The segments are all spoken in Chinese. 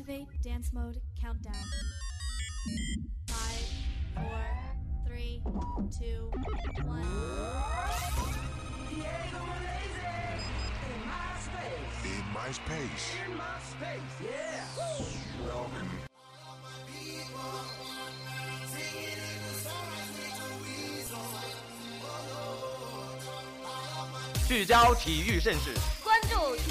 Activate dance mode countdown. Five, four, three, two, one. In my space. Welcome. 聚焦体育盛事，关注体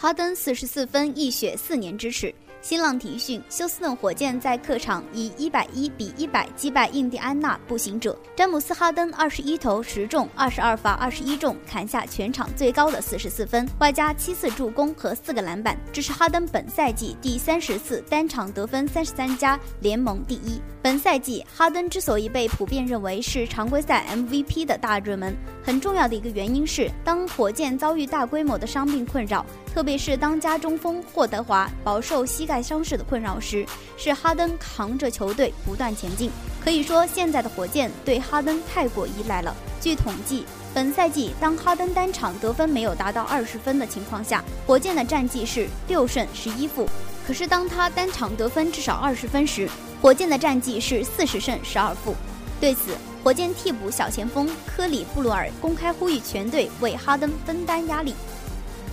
哈登四十四分一雪四年之耻。新浪体育讯：休斯顿火箭在客场以一百一比一百击败印第安纳步行者。詹姆斯·哈登二十一投十中，二十二罚二十一中，砍下全场最高的四十四分，外加七次助攻和四个篮板，这是哈登本赛季第三十次单场得分三十三加，联盟第一。本赛季，哈登之所以被普遍认为是常规赛 MVP 的大热门，很重要的一个原因是，当火箭遭遇大规模的伤病困扰。特别是当家中锋霍德华饱受膝盖伤势的困扰时，是哈登扛着球队不断前进。可以说，现在的火箭对哈登太过依赖了。据统计，本赛季当哈登单场得分没有达到二十分的情况下，火箭的战绩是六胜十一负。可是当他单场得分至少二十分时，火箭的战绩是四十胜十二负。对此，火箭替补小前锋科里布鲁尔公开呼吁全队为哈登分担压力。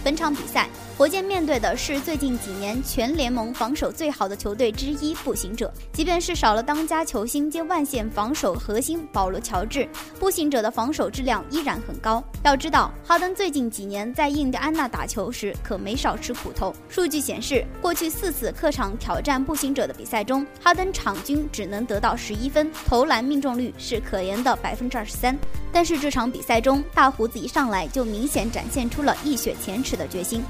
本场比赛。火箭面对的是最近几年全联盟防守最好的球队之一——步行者。即便是少了当家球星兼万线防守核心保罗·乔治，步行者的防守质量依然很高。要知道，哈登最近几年在印第安纳打球时可没少吃苦头。数据显示，过去四次客场挑战步行者的比赛中，哈登场均只能得到十一分，投篮命中率是可怜的百分之二十三。但是这场比赛中，大胡子一上来就明显展现出了一雪前耻的决心。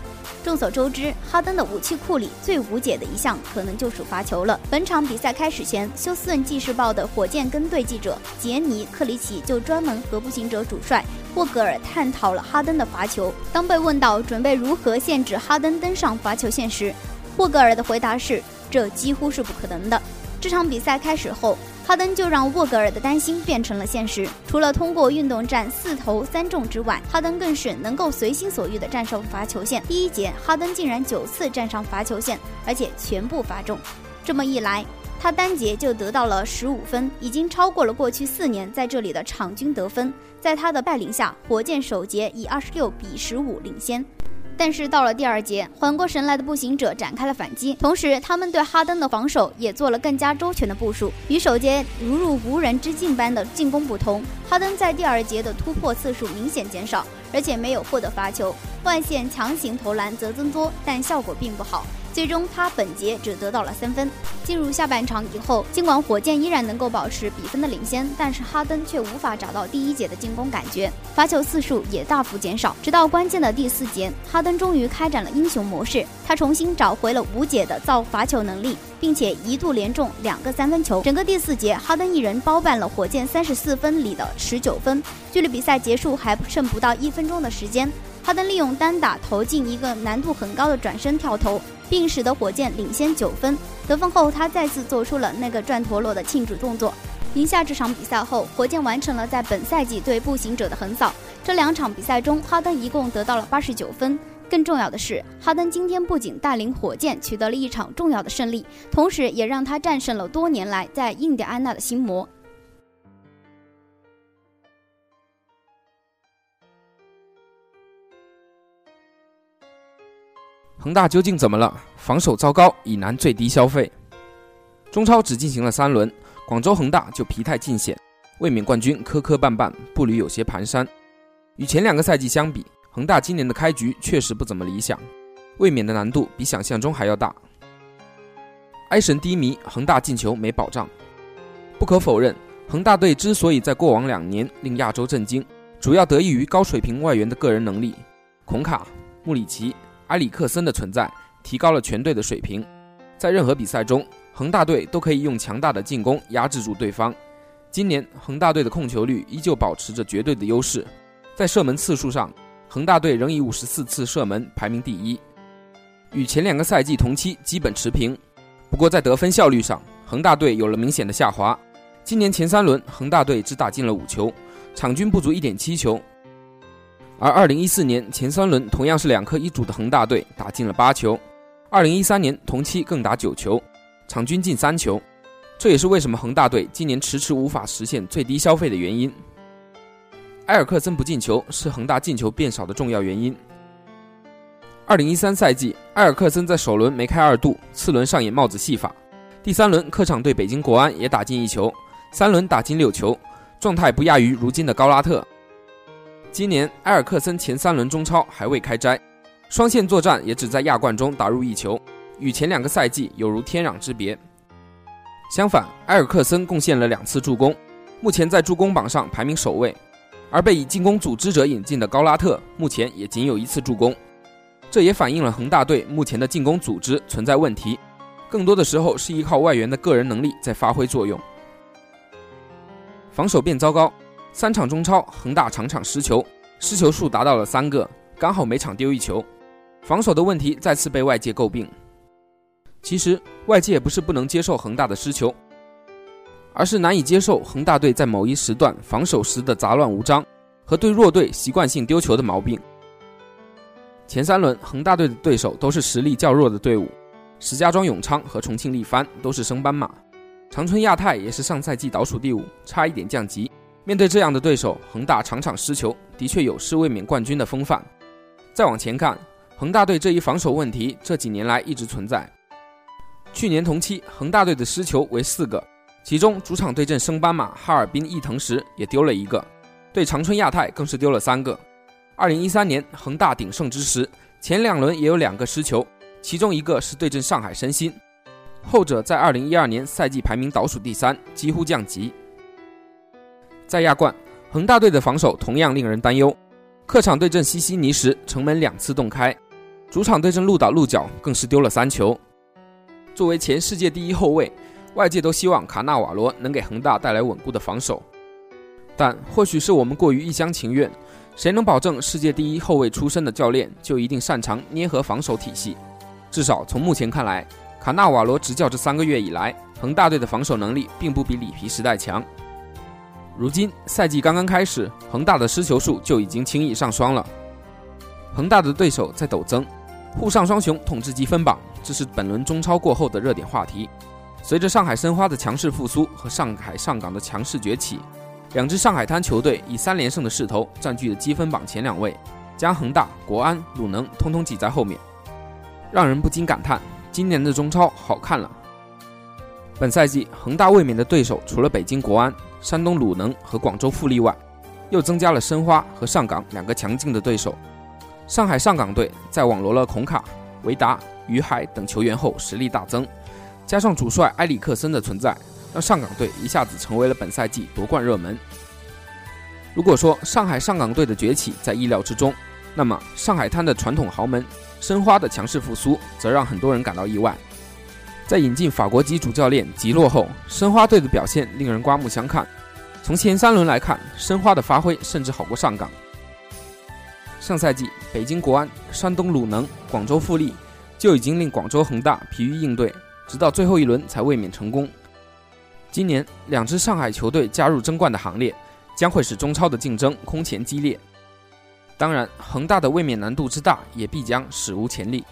众所周知，哈登的武器库里最无解的一项可能就属罚球了。本场比赛开始前，休斯顿纪事报的火箭跟队记者杰尼·克里奇就专门和步行者主帅沃格尔探讨了哈登的罚球。当被问到准备如何限制哈登登上罚球线时，沃格尔的回答是：“这几乎是不可能的。”这场比赛开始后。哈登就让沃格尔的担心变成了现实。除了通过运动战四投三中之外，哈登更是能够随心所欲地战胜罚球线。第一节，哈登竟然九次站上罚球线，而且全部罚中。这么一来，他单节就得到了十五分，已经超过了过去四年在这里的场均得分。在他的带领下，火箭首节以二十六比十五领先。但是到了第二节，缓过神来的步行者展开了反击，同时他们对哈登的防守也做了更加周全的部署。与首节如入无人之境般的进攻不同，哈登在第二节的突破次数明显减少，而且没有获得罚球，外线强行投篮则增多，但效果并不好。最终，他本节只得到了三分。进入下半场以后，尽管火箭依然能够保持比分的领先，但是哈登却无法找到第一节的进攻感觉，罚球次数也大幅减少。直到关键的第四节，哈登终于开展了英雄模式，他重新找回了无解的造罚球能力，并且一度连中两个三分球。整个第四节，哈登一人包办了火箭三十四分里的十九分。距离比赛结束还剩不到一分钟的时间，哈登利用单打投进一个难度很高的转身跳投。并使得火箭领先九分。得分后，他再次做出了那个转陀螺的庆祝动作。赢下这场比赛后，火箭完成了在本赛季对步行者的横扫。这两场比赛中，哈登一共得到了八十九分。更重要的是，哈登今天不仅带领火箭取得了一场重要的胜利，同时也让他战胜了多年来在印第安纳的心魔。恒大究竟怎么了？防守糟糕，以难最低消费。中超只进行了三轮，广州恒大就疲态尽显，卫冕冠军磕磕绊绊，步履有些蹒跚。与前两个赛季相比，恒大今年的开局确实不怎么理想，卫冕的难度比想象中还要大。埃神低迷，恒大进球没保障。不可否认，恒大队之所以在过往两年令亚洲震惊，主要得益于高水平外援的个人能力。孔卡、穆里奇、埃里克森的存在提高了全队的水平，在任何比赛中，恒大队都可以用强大的进攻压制住对方。今年恒大队的控球率依旧保持着绝对的优势，在射门次数上，恒大队仍以五十四次射门排名第一，与前两个赛季同期基本持平。不过在得分效率上，恒大队有了明显的下滑。今年前三轮，恒大队只打进了五球，场均不足一点七球，而二零一四年前三轮同样是两颗一主的恒大队打进了八球，二零一三年同期更打九球，场均进三球。这也是为什么恒大队今年迟迟无法实现最低消费的原因。埃尔克森不进球是恒大进球变少的重要原因。二零一三赛季，埃尔克森在首轮梅开二度，次轮上演帽子戏法，第三轮客场对北京国安也打进一球，三轮打进六球，状态不亚于如今的高拉特。今年埃尔克森前三轮中超还未开斋，双线作战也只在亚冠中打入一球，与前两个赛季有如天壤之别。相反，埃尔克森贡献了两次助攻，目前在助攻榜上排名首位。而被以进攻组织者引进的高拉特，目前也仅有一次助攻。这也反映了恒大队目前的进攻组织存在问题，更多的时候是依靠外援的个人能力在发挥作用。防守变糟糕，三场中超恒大场场失球，失球数达到了三个，刚好每场丢一球，防守的问题再次被外界诟病。其实外界不是不能接受恒大的失球，而是难以接受恒大队在某一时段防守时的杂乱无章和对弱队习惯性丢球的毛病。前三轮恒大队的对手都是实力较弱的队伍，石家庄永昌和重庆力帆都是升班马，长春亚泰也是上赛季倒数第五，差一点降级。面对这样的对手，恒大场场失球，的确有失卫冕冠军的风范。再往前看，恒大队这一防守问题这几年来一直存在。去年同期，恒大队的失球为四个，其中主场对阵升班马哈尔滨伊藤时也丢了一个，对长春亚泰更是丢了三个。二零一三年恒大鼎盛之时，前两轮也有两个失球，其中一个是对阵上海申鑫，后者在二零一二年赛季排名倒数第三，几乎降级。在亚冠，恒大队的防守同样令人担忧，客场对阵西西尼时城门两次洞开，主场对阵鹿岛鹿角更是丢了三球。作为前世界第一后卫，外界都希望卡纳瓦罗能给恒大带来稳固的防守。但或许是我们过于一厢情愿，谁能保证世界第一后卫出身的教练就一定擅长捏合防守体系？至少从目前看来，卡纳瓦罗执教这三个月以来，恒大队的防守能力并不比里皮时代强。如今赛季刚刚开始，恒大的失球数就已经轻易上双了。恒大的对手在陡增，沪上双雄统治积分榜。这是本轮中超过后的热点话题。随着上海申花的强势复苏和上海上港的强势崛起，两支上海滩球队以三连胜的势头占据了积分榜前两位，将恒大、国安、鲁能通通挤在后面，让人不禁感叹：今年的中超好看了。本赛季恒大卫冕的对手除了北京国安、山东鲁能和广州富力外，又增加了申花和上港两个强劲的对手。上海上港队在网罗了孔卡、维达。于海等球员后实力大增，加上主帅埃里克森的存在，让上港队一下子成为了本赛季夺冠热门。如果说上海上港队的崛起在意料之中，那么上海滩的传统豪门申花的强势复苏则让很多人感到意外。在引进法国籍主教练吉洛后，申花队的表现令人刮目相看。从前三轮来看，申花的发挥甚至好过上港。上赛季，北京国安、山东鲁能、广州富力。就已经令广州恒大疲于应对，直到最后一轮才卫冕成功。今年两支上海球队加入争冠的行列，将会使中超的竞争空前激烈。当然，恒大的卫冕难度之大，也必将史无前例。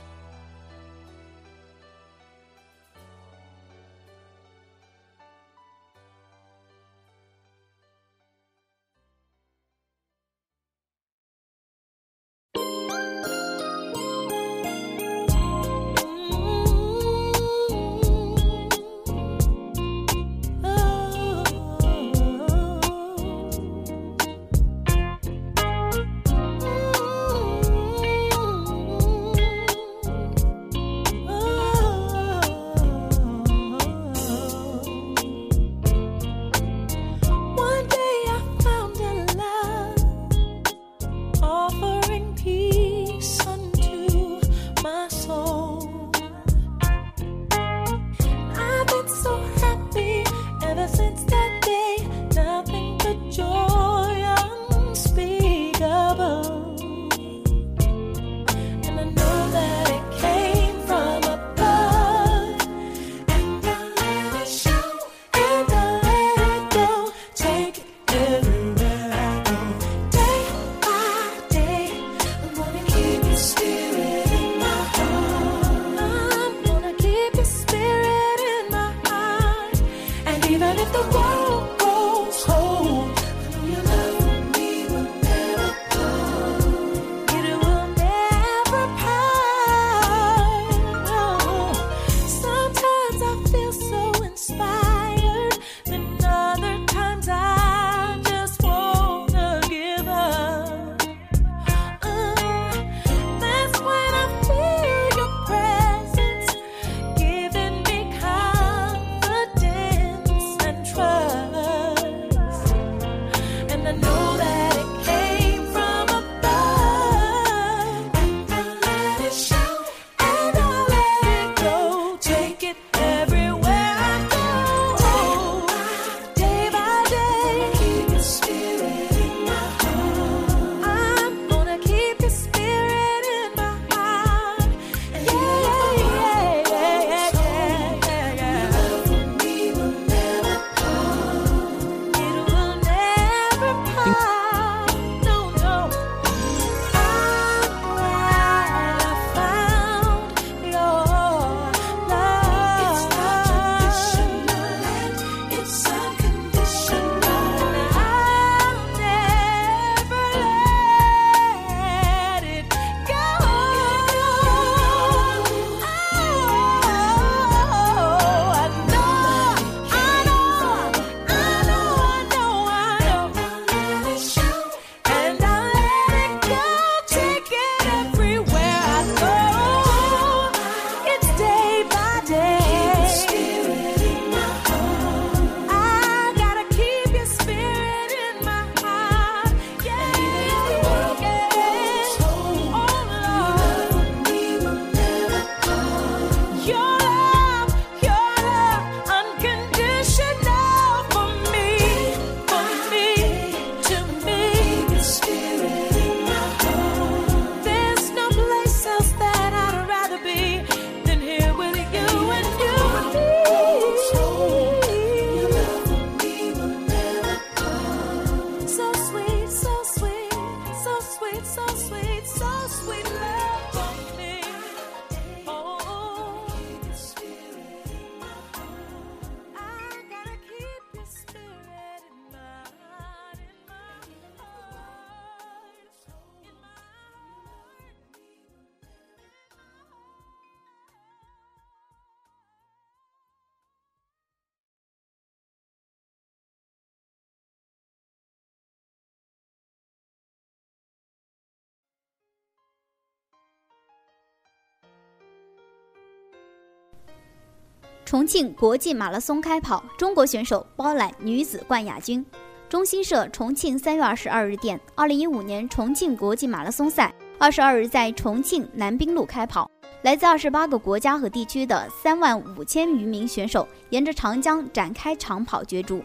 重庆国际马拉松开跑，中国选手包揽女子冠亚军。中新社重庆三月二十二日电，二零一五年重庆国际马拉松赛二十二日在重庆南滨路开跑，来自二十八个国家和地区的三万五千余名选手沿着长江展开长跑角逐。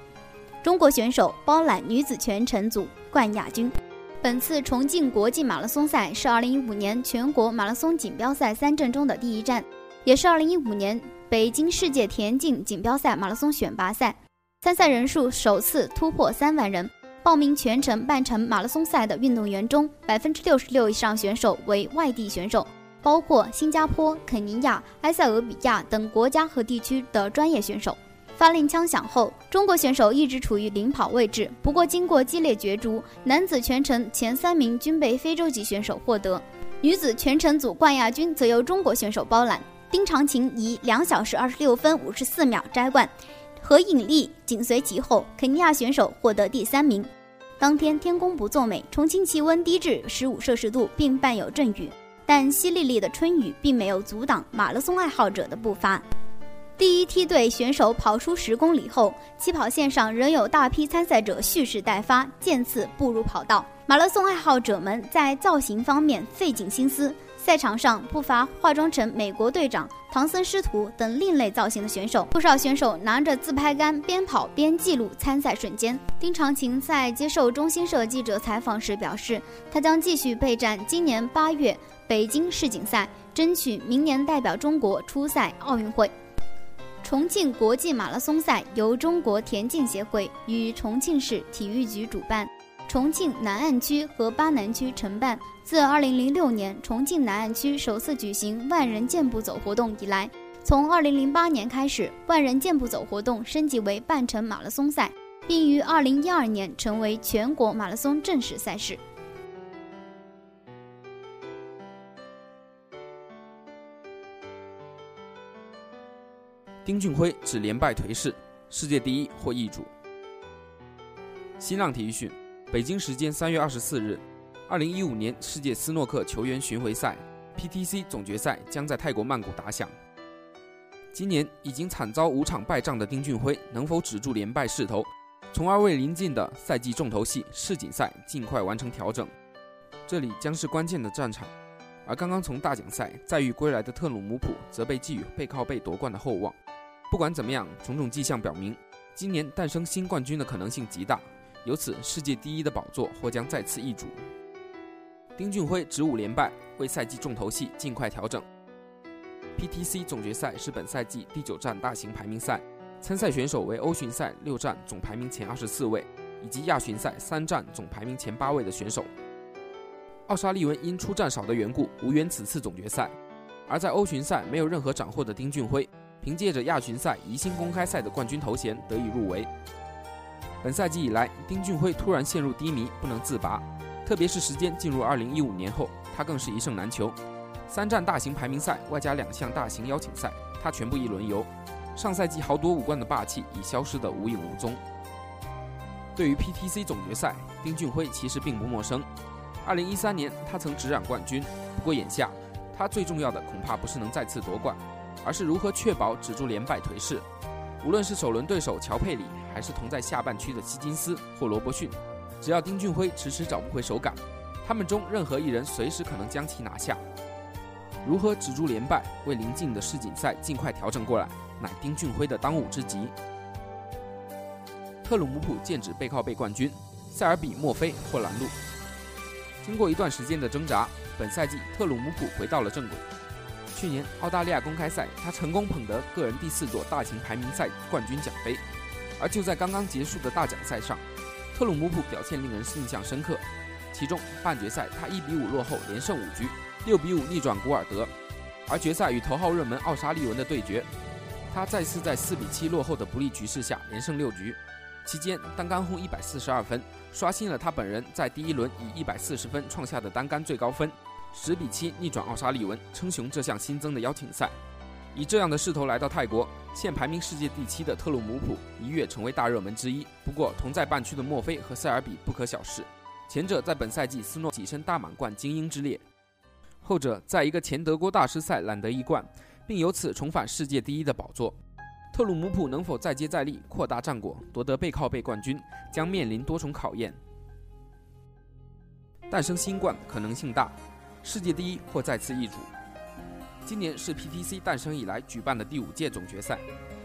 中国选手包揽女子全程组冠亚军。本次重庆国际马拉松赛是二零一五年全国马拉松锦标赛三站中的第一站，也是二零一五年。北京世界田径锦标赛马拉松选拔赛参赛人数首次突破三万人。报名全程、半程马拉松赛的运动员中，百分之六十六以上选手为外地选手，包括新加坡、肯尼亚、埃塞俄比亚等国家和地区的专业选手。发令枪响后，中国选手一直处于领跑位置。不过，经过激烈角逐，男子全程前三名均被非洲籍选手获得，女子全程组冠亚军则由中国选手包揽。丁长琴以两小时二十六分五十四秒摘冠，何颖丽紧随其后。肯尼亚选手获得第三名。当天天公不作美，重庆气温低至十五摄氏度，并伴有阵雨，但淅沥沥的春雨并没有阻挡马拉松爱好者的步伐。第一梯队选手跑出十公里后，起跑线上仍有大批参赛者蓄势待发，渐次步入跑道。马拉松爱好者们在造型方面费尽心思。赛场上不乏化妆成美国队长、唐僧师徒等另类造型的选手，不少选手拿着自拍杆边跑边记录参赛瞬间。丁长琴在接受中新社记者采访时表示，他将继续备战今年八月北京世锦赛，争取明年代表中国出赛奥运会。重庆国际马拉松赛由中国田径协会与重庆市体育局主办。重庆南岸区和巴南区承办。自2006年重庆南岸区首次举行万人健步走活动以来，从2008年开始，万人健步走活动升级为半程马拉松赛，并于2012年成为全国马拉松正式赛事。丁俊晖指连败颓势，世界第一或易主。新浪体育讯。北京时间三月二十四日，二零一五年世界斯诺克球员巡回赛 （PTC） 总决赛将在泰国曼谷打响。今年已经惨遭五场败仗的丁俊晖，能否止住连败势头，从而为临近的赛季重头戏世锦赛尽快完成调整？这里将是关键的战场。而刚刚从大奖赛再遇归来的特鲁姆普，则被寄予背靠背夺冠的厚望。不管怎么样，种种迹象表明，今年诞生新冠军的可能性极大。由此，世界第一的宝座或将再次易主。丁俊晖止五连败，为赛季重头戏尽快调整。PTC 总决赛是本赛季第九站大型排名赛，参赛选手为欧巡赛六站总排名前二十四位，以及亚巡赛三站总排名前八位的选手。奥沙利文因出战少的缘故，无缘此次总决赛。而在欧巡赛没有任何斩获的丁俊晖，凭借着亚巡赛宜兴公开赛的冠军头衔得以入围。本赛季以来，丁俊晖突然陷入低迷，不能自拔。特别是时间进入二零一五年后，他更是一胜难求。三站大型排名赛，外加两项大型邀请赛，他全部一轮游。上赛季豪夺五冠的霸气已消失得无影无踪。对于 PTC 总决赛，丁俊晖其实并不陌生。二零一三年，他曾执掌冠军。不过眼下，他最重要的恐怕不是能再次夺冠，而是如何确保止住连败颓势。无论是首轮对手乔佩里。还是同在下半区的希金斯或罗伯逊，只要丁俊晖迟迟找不回手感，他们中任何一人随时可能将其拿下。如何止住连败，为临近的世锦赛尽快调整过来，乃丁俊晖的当务之急。特鲁姆普剑指背靠背冠军，塞尔比墨菲或拦路。经过一段时间的挣扎，本赛季特鲁姆普回到了正轨。去年澳大利亚公开赛，他成功捧得个人第四座大型排名赛冠军奖杯。而就在刚刚结束的大奖赛上，特鲁姆普表现令人印象深刻。其中半决赛他一比五落后，连胜五局，六比五逆转古尔德。而决赛与头号热门奥沙利文的对决，他再次在四比七落后的不利局势下连胜六局。期间单杆轰一百四十二分，刷新了他本人在第一轮以一百四十分创下的单杆最高分，十比七逆转奥沙利文，称雄这项新增的邀请赛。以这样的势头来到泰国，现排名世界第七的特鲁姆普一跃成为大热门之一。不过同在半区的墨菲和塞尔比不可小视，前者在本赛季斯诺跻身大满贯精英之列，后者在一个前德国大师赛揽得一冠，并由此重返世界第一的宝座。特鲁姆普能否再接再厉，扩大战果，夺得背靠背冠军，将面临多重考验。诞生新冠可能性大，世界第一或再次易主。今年是 PTC 诞生以来举办的第五届总决赛，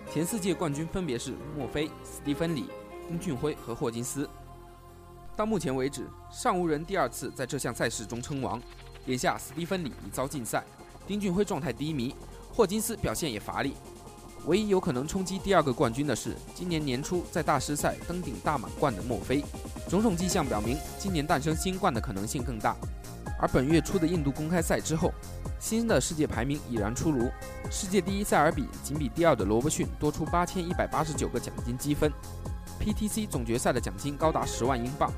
前四届冠军分别是墨菲、斯蒂芬李、丁俊晖和霍金斯。到目前为止，尚无人第二次在这项赛事中称王。眼下，斯蒂芬李已遭禁赛，丁俊晖状态低迷，霍金斯表现也乏力。唯一有可能冲击第二个冠军的是今年年初在大师赛登顶大满贯的墨菲。种种迹象表明，今年诞生新冠的可能性更大。而本月初的印度公开赛之后，新的世界排名已然出炉，世界第一塞尔比仅比第二的罗伯逊多出八千一百八十九个奖金积分。PTC 总决赛的奖金高达十万英镑。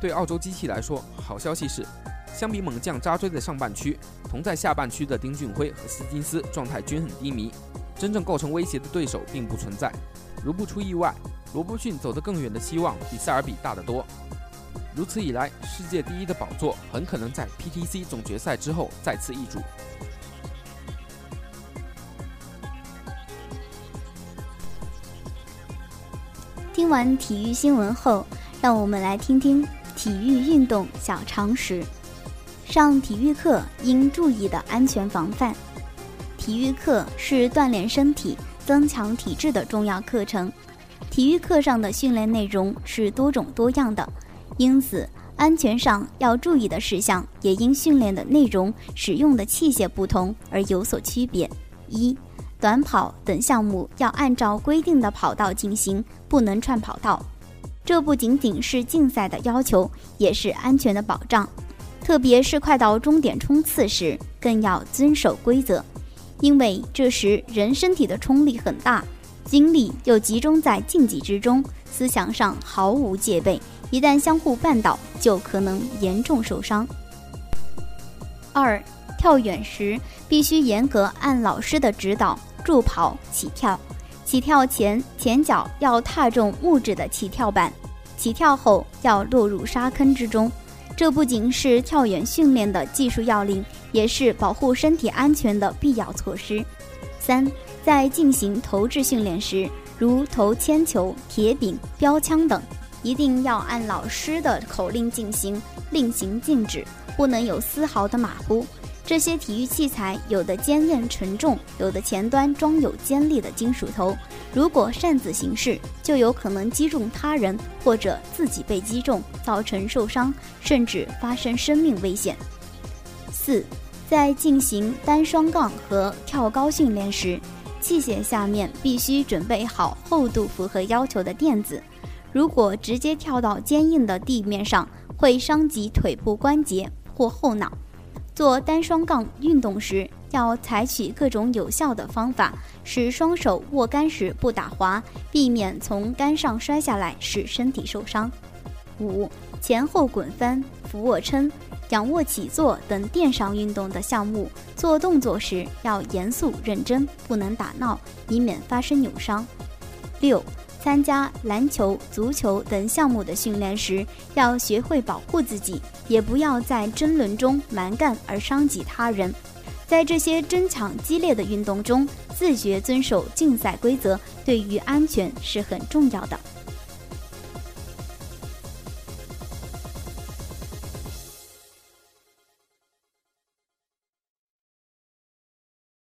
对澳洲机器来说，好消息是，相比猛将扎堆的上半区，同在下半区的丁俊晖和斯金斯状态均很低迷。真正构成威胁的对手并不存在。如不出意外，罗伯逊走得更远的希望比塞尔比大得多。如此一来，世界第一的宝座很可能在 PTC 总决赛之后再次易主。听完体育新闻后，让我们来听听体育运动小常识。上体育课应注意的安全防范。体育课是锻炼身体、增强体质的重要课程。体育课上的训练内容是多种多样的，因此安全上要注意的事项也因训练的内容、使用的器械不同而有所区别。一、短跑等项目要按照规定的跑道进行，不能串跑道。这不仅仅是竞赛的要求，也是安全的保障。特别是快到终点冲刺时，更要遵守规则。因为这时人身体的冲力很大，精力又集中在竞技之中，思想上毫无戒备，一旦相互绊倒，就可能严重受伤。二，跳远时必须严格按老师的指导助跑起跳，起跳前前脚要踏中木质的起跳板，起跳后要落入沙坑之中。这不仅是跳远训练的技术要领，也是保护身体安全的必要措施。三，在进行投掷训练时，如投铅球、铁饼、标枪等，一定要按老师的口令进行，令行禁止，不能有丝毫的马虎。这些体育器材有的坚韧沉重，有的前端装有尖利的金属头。如果擅自行事，就有可能击中他人或者自己被击中，造成受伤，甚至发生生命危险。四，在进行单双杠和跳高训练时，器械下面必须准备好厚度符合要求的垫子。如果直接跳到坚硬的地面上，会伤及腿部关节或后脑。做单双杠运动时，要采取各种有效的方法，使双手握杆时不打滑，避免从杆上摔下来，使身体受伤。五、前后滚翻、俯卧撑、仰卧起坐等垫上运动的项目，做动作时要严肃认真，不能打闹，以免发生扭伤。六。参加篮球、足球等项目的训练时，要学会保护自己，也不要在争论中蛮干而伤及他人。在这些争抢激烈的运动中，自觉遵守竞赛规则，对于安全是很重要的。